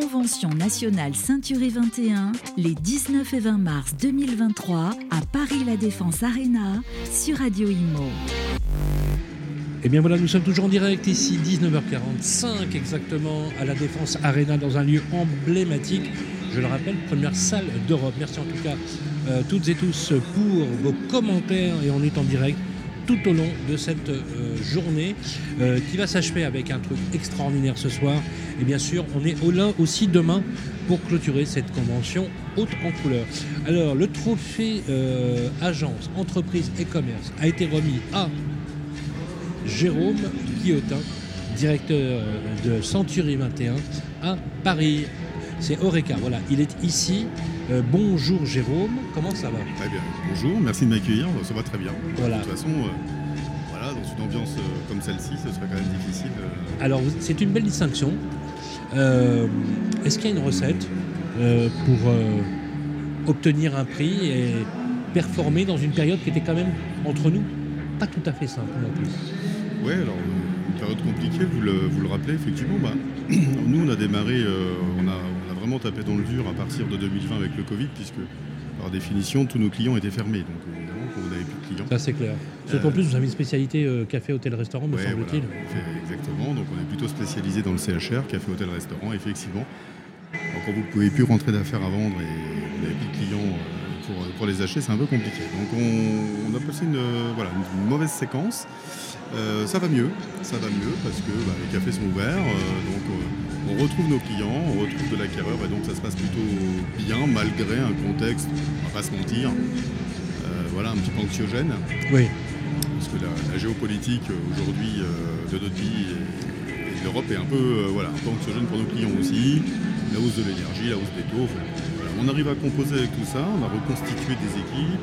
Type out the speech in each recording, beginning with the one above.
Convention nationale Ceinturée 21, les 19 et 20 mars 2023 à Paris La Défense Arena sur Radio Imo. Et eh bien voilà, nous sommes toujours en direct ici, 19h45 exactement, à la Défense Arena, dans un lieu emblématique. Je le rappelle, première salle d'Europe. Merci en tout cas euh, toutes et tous pour vos commentaires et on est en direct tout au long de cette euh, journée euh, qui va s'achever avec un truc extraordinaire ce soir. Et bien sûr, on est au là aussi demain pour clôturer cette convention haute en couleur. Alors, le trophée euh, agence, entreprise et commerce a été remis à Jérôme Guillotin, directeur de Century 21 à Paris. C'est Oreca, voilà, il est ici. bonjour Jérôme, comment ça va Très bien, bonjour, merci de m'accueillir, ça va très bien. Voilà. De toute façon, voilà, dans une ambiance comme celle-ci, ce serait quand même difficile. Alors, c'est une belle distinction. Euh, est-ce qu'il y a une recette euh, pour euh, obtenir un prix et performer dans une période qui était quand même, entre nous, pas tout à fait simple non plus? Oui, alors une période compliquée, vous le, rappelez, effectivement. Bah, nous, on a démarré, on, a, vraiment tapé dans le dur à partir de 2020 avec le Covid, puisque par définition, tous nos clients étaient fermés. Donc évidemment, vous n'avez plus de clients. Ça, c'est clair. Surtout en plus, vous avez une spécialité café, hôtel, restaurant, me semble-t-il. exactement. Donc on est plutôt spécialisé dans le CHR, café, hôtel, restaurant, effectivement. quand vous ne pouvez plus rentrer d'affaires à vendre et vous n'avez plus de clients pour, les acheter, c'est un peu compliqué. Donc on, a passé une, voilà, une mauvaise séquence. Euh, ça va mieux, ça va mieux parce que bah, les cafés sont ouverts, euh, donc euh, on retrouve nos clients, on retrouve de l'acquéreur et donc ça se passe plutôt bien malgré un contexte, on va pas se mentir, voilà, un petit peu anxiogène. Oui. Parce que la, géopolitique aujourd'hui de notre pays et, de l'Europe est un peu, voilà, un peu anxiogène pour nos clients aussi. La hausse de l'énergie, la hausse des taux. On arrive à composer avec tout ça, on a reconstitué des équipes.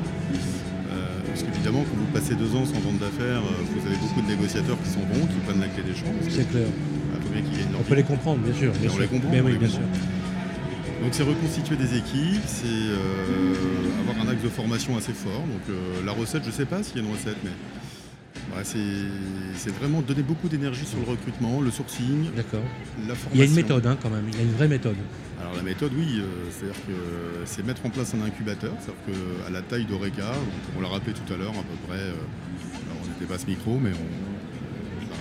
Parce qu'évidemment, quand vous passez deux ans sans vente d'affaires, euh, vous avez beaucoup de négociateurs qui sont bons, qui prennent la clé des champs. C'est clair. Bah, on peut les comprendre, bien sûr. on les comprend. Mais oui, bien sûr. Donc c'est reconstituer des équipes, c'est euh, avoir un axe de formation assez fort. Donc euh, la recette, je ne sais pas s'il y a une recette, mais c'est vraiment donner beaucoup d'énergie sur le recrutement, le sourcing, D'accord. Il y a une méthode hein, quand même, il y a une vraie méthode. Alors la méthode, oui, euh, c'est-à-dire que c'est mettre en place un incubateur, c'est-à-dire qu'à la taille d'Oreca, on l'a rappelé tout à l'heure, à peu près, on n'était pas ce micro, mais on,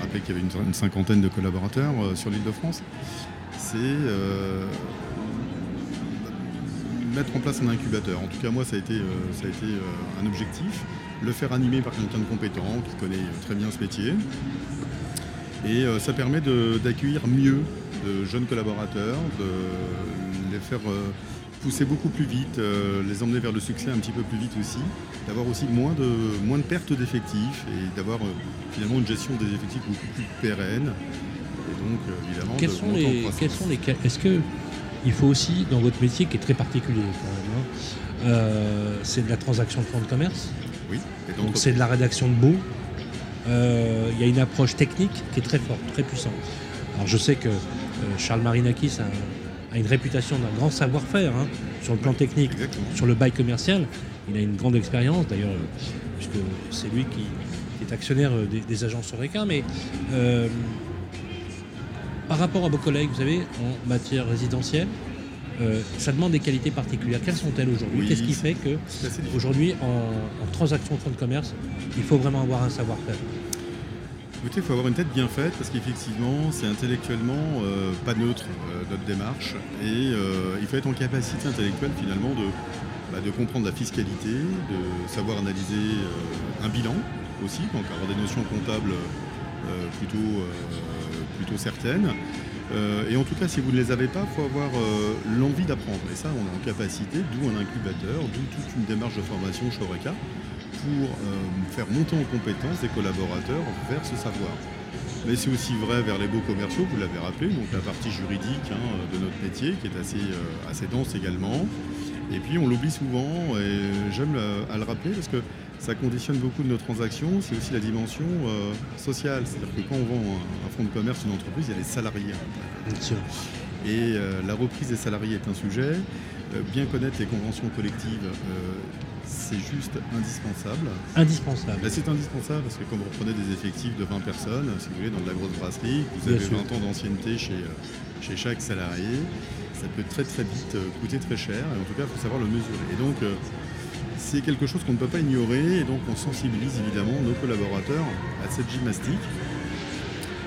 a rappelé qu'il y avait une, cinquantaine de collaborateurs euh, sur l'île de France. C'est mettre en place un incubateur. En tout cas, moi, ça a été, ça a été un objectif le faire animer par quelqu'un de compétent qui connaît très bien ce métier. Et euh, ça permet d'accueillir mieux de jeunes collaborateurs, de les faire euh, pousser beaucoup plus vite, euh, les emmener vers le succès un petit peu plus vite aussi, d'avoir aussi moins de, moins de pertes d'effectifs et d'avoir finalement une gestion des effectifs beaucoup plus pérenne. Et donc évidemment, quels sont, les, quels sont les Est-ce que il faut aussi, dans votre métier qui est très particulier quand même, hein, c'est de la transaction de fonds de commerce donc c'est de la rédaction de. Euh, il y a une approche technique qui est très forte, très puissante. Alors je sais que euh, Charles Marinakis a, une réputation d'un grand savoir-faire hein, sur le plan technique, sur le bail commercial. Il a une grande expérience d'ailleurs, euh, puisque c'est lui qui, est actionnaire des, agences Oreca. Mais par rapport à vos collègues, vous savez, en matière résidentielle, euh, ça demande des qualités particulières. Quelles sont-elles aujourd'hui? Qu'est-ce qui fait que aujourd'hui, en, transaction de fonds de commerce, il faut vraiment avoir un savoir-faire? Écoutez, il faut avoir une tête bien faite parce qu'effectivement, c'est intellectuellement euh, pas neutre euh, notre démarche et il faut être en capacité intellectuelle finalement de, bah, comprendre la fiscalité, de savoir analyser un bilan aussi, donc avoir des notions comptables plutôt, plutôt certaines. Euh, et en tout cas, si vous ne les avez pas, il faut avoir euh, l'envie d'apprendre. Et ça, on est en capacité, d'où un incubateur, d'où toute une démarche de formation chez Oreca pour euh, faire monter en compétence des collaborateurs vers ce savoir. Mais c'est aussi vrai vers les beaux commerciaux, vous l'avez rappelé, donc la partie juridique hein, de notre métier qui est assez, assez dense également. Et puis on l'oublie souvent, et j'aime à le rappeler parce que ça conditionne beaucoup de nos transactions, c'est aussi la dimension euh, sociale. C'est-à-dire que quand on vend un, fonds de commerce, une entreprise, il y a les salariés. Et euh, la reprise des salariés est un sujet. Euh, bien connaître les conventions collectives, c'est juste indispensable. Indispensable. c'est indispensable parce que quand vous reprenez des effectifs de 20 personnes, si vous voulez, dans de la grosse brasserie, vous avez 20 ans d'ancienneté chez, euh, chez chaque salarié, ça peut très très vite euh, coûter très cher et en tout cas il faut savoir le mesurer. Et donc euh, c'est quelque chose qu'on ne peut pas ignorer et donc on sensibilise évidemment nos collaborateurs à cette gymnastique.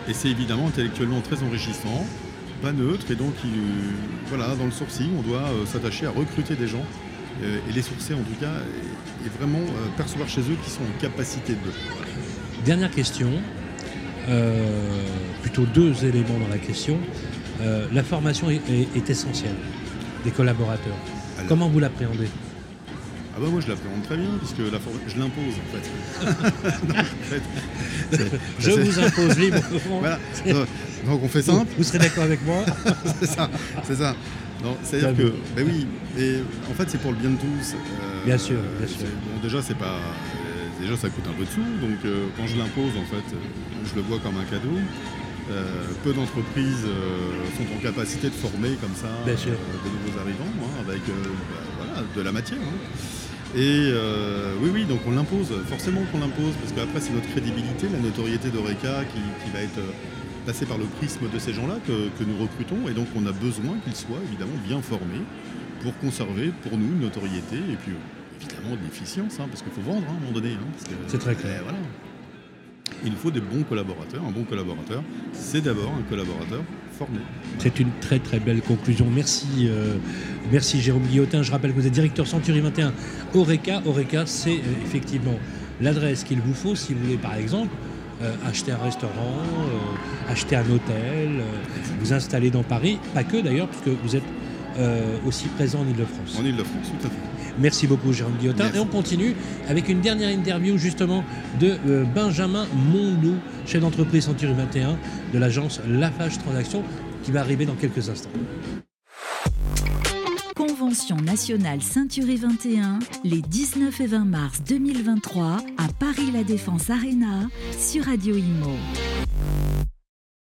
Et c'est évidemment intellectuellement très enrichissant, pas neutre et donc voilà, dans le sourcing on doit s'attacher à recruter des gens et les sourcer en tout cas et, vraiment percevoir chez eux qui sont en capacité de. Dernière question, plutôt deux éléments dans la question. Euh, la formation est, essentielle des collaborateurs. Comment vous l'appréhendez? Ah bah moi je l'appréhende très bien puisque la je l'impose en fait. je vous impose libre. voilà. Donc on fait simple. Vous, serez d'accord avec moi C'est ça, c'est ça. C'est-à-dire que, ben oui, et en fait c'est pour le bien de tous. Euh, bien sûr, bien sûr. Bon, déjà c'est pas, déjà ça coûte un peu de sous, donc euh, quand je l'impose en fait, je le vois comme un cadeau. Euh, peu d'entreprises euh, sont en capacité de former comme ça euh, de nouveaux arrivants hein, avec bah, de la matière. Hein. Et oui, oui, donc on l'impose, forcément qu'on l'impose, parce qu'après c'est notre crédibilité, la notoriété d'Oreca qui, va être passée par le prisme de ces gens-là que, nous recrutons, et donc on a besoin qu'ils soient évidemment bien formés pour conserver pour nous une notoriété et puis évidemment de l'efficience, hein, parce qu'il faut vendre à un moment donné. c'est très clair. voilà il faut des bons collaborateurs. Un bon collaborateur, c'est d'abord un collaborateur formé. C'est une très très belle conclusion. Merci, euh, merci Jérôme Guillotin. Je rappelle que vous êtes directeur Century 21 Oreca. Oreca, c'est euh, effectivement l'adresse qu'il vous faut si vous voulez par exemple acheter un restaurant, acheter un hôtel, vous installer dans Paris, pas que d'ailleurs, puisque vous êtes aussi présent en Ile-de-France. En Ile-de-France, tout à fait. Merci beaucoup, Jérôme Guillotin. Et on continue avec une dernière interview justement de euh, Benjamin Mondou, chef d'entreprise Century 21 de l'agence Lafage Transaction, qui va arriver dans quelques instants. Convention nationale Ceinturé 21, les 19 et 20 mars 2023 à Paris La Défense Arena sur Radio Imo.